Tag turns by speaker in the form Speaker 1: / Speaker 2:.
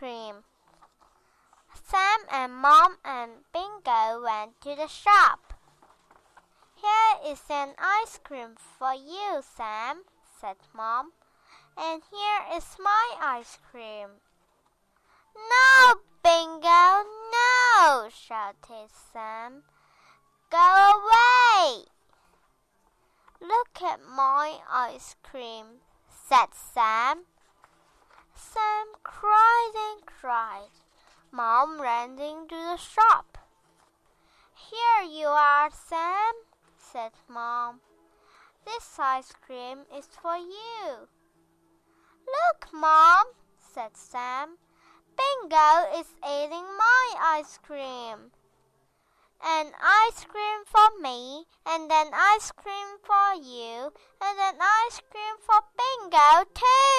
Speaker 1: cream. Sam and Mom and Bingo went to the shop. Here is an ice cream for you, Sam, said Mom. And here is my ice cream. No, Bingo, no, shouted Sam. Go away. Look at my ice cream, said Sam. Sam cried and cried. Mom ran into the shop. Here you are, Sam, said Mom. This ice cream is for you. Look, Mom, said Sam. Bingo is eating my ice cream. An ice cream for me, and an ice cream for you, and an ice cream for Bingo, too.